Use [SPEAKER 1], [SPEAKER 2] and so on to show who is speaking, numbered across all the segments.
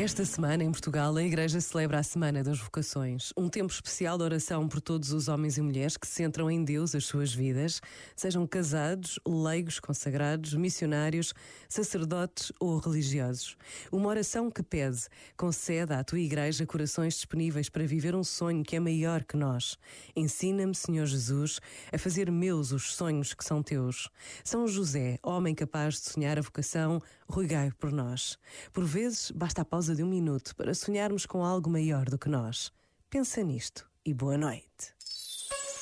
[SPEAKER 1] Esta semana, em Portugal, a Igreja celebra a Semana das Vocações, um tempo especial de oração por todos os homens e mulheres que centram em Deus as suas vidas, sejam casados, leigos, consagrados, missionários, sacerdotes ou religiosos. Uma oração que pede, concede à tua Igreja corações disponíveis para viver um sonho que é maior que nós. Ensina-me, Senhor Jesus, a fazer meus os sonhos que são teus. São José, homem capaz de sonhar a vocação, rogai por nós. Por vezes, basta a pausa de um minuto para sonharmos com algo maior do que nós. Pensa nisto e boa noite.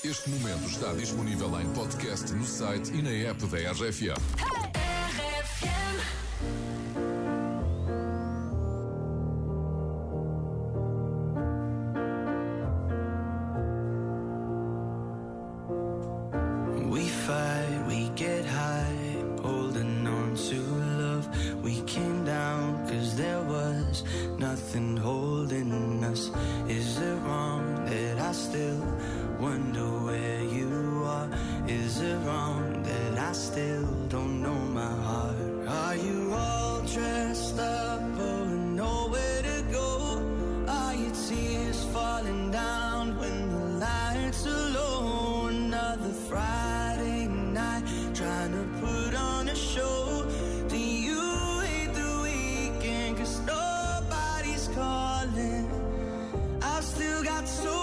[SPEAKER 2] Este momento está disponível em podcast no site e na app da RFM.
[SPEAKER 3] We Is it wrong that I still don't know my heart? Are you all dressed up or nowhere to go? Are your tears falling down when the lights are low? Another Friday night trying to put on a show. Do you hate the weekend? Cause nobody's calling. I've still got so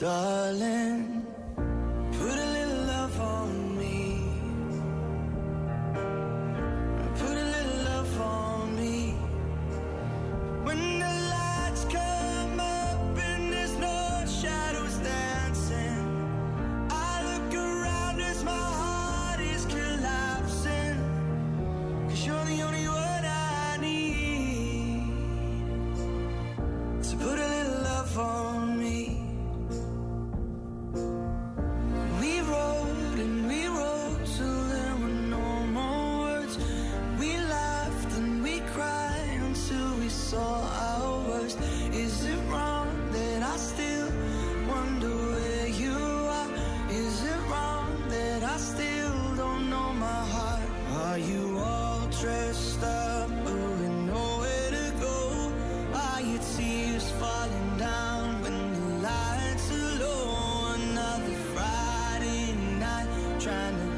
[SPEAKER 3] darling, trying to